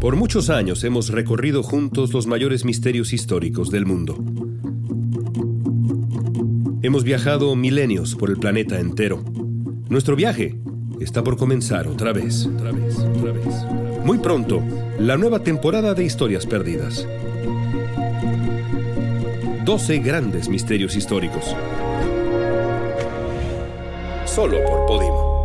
Por muchos años hemos recorrido juntos los mayores misterios históricos del mundo. Hemos viajado milenios por el planeta entero. Nuestro viaje está por comenzar otra vez. Muy pronto, la nueva temporada de Historias Perdidas. 12 grandes misterios históricos. Solo por Podimo.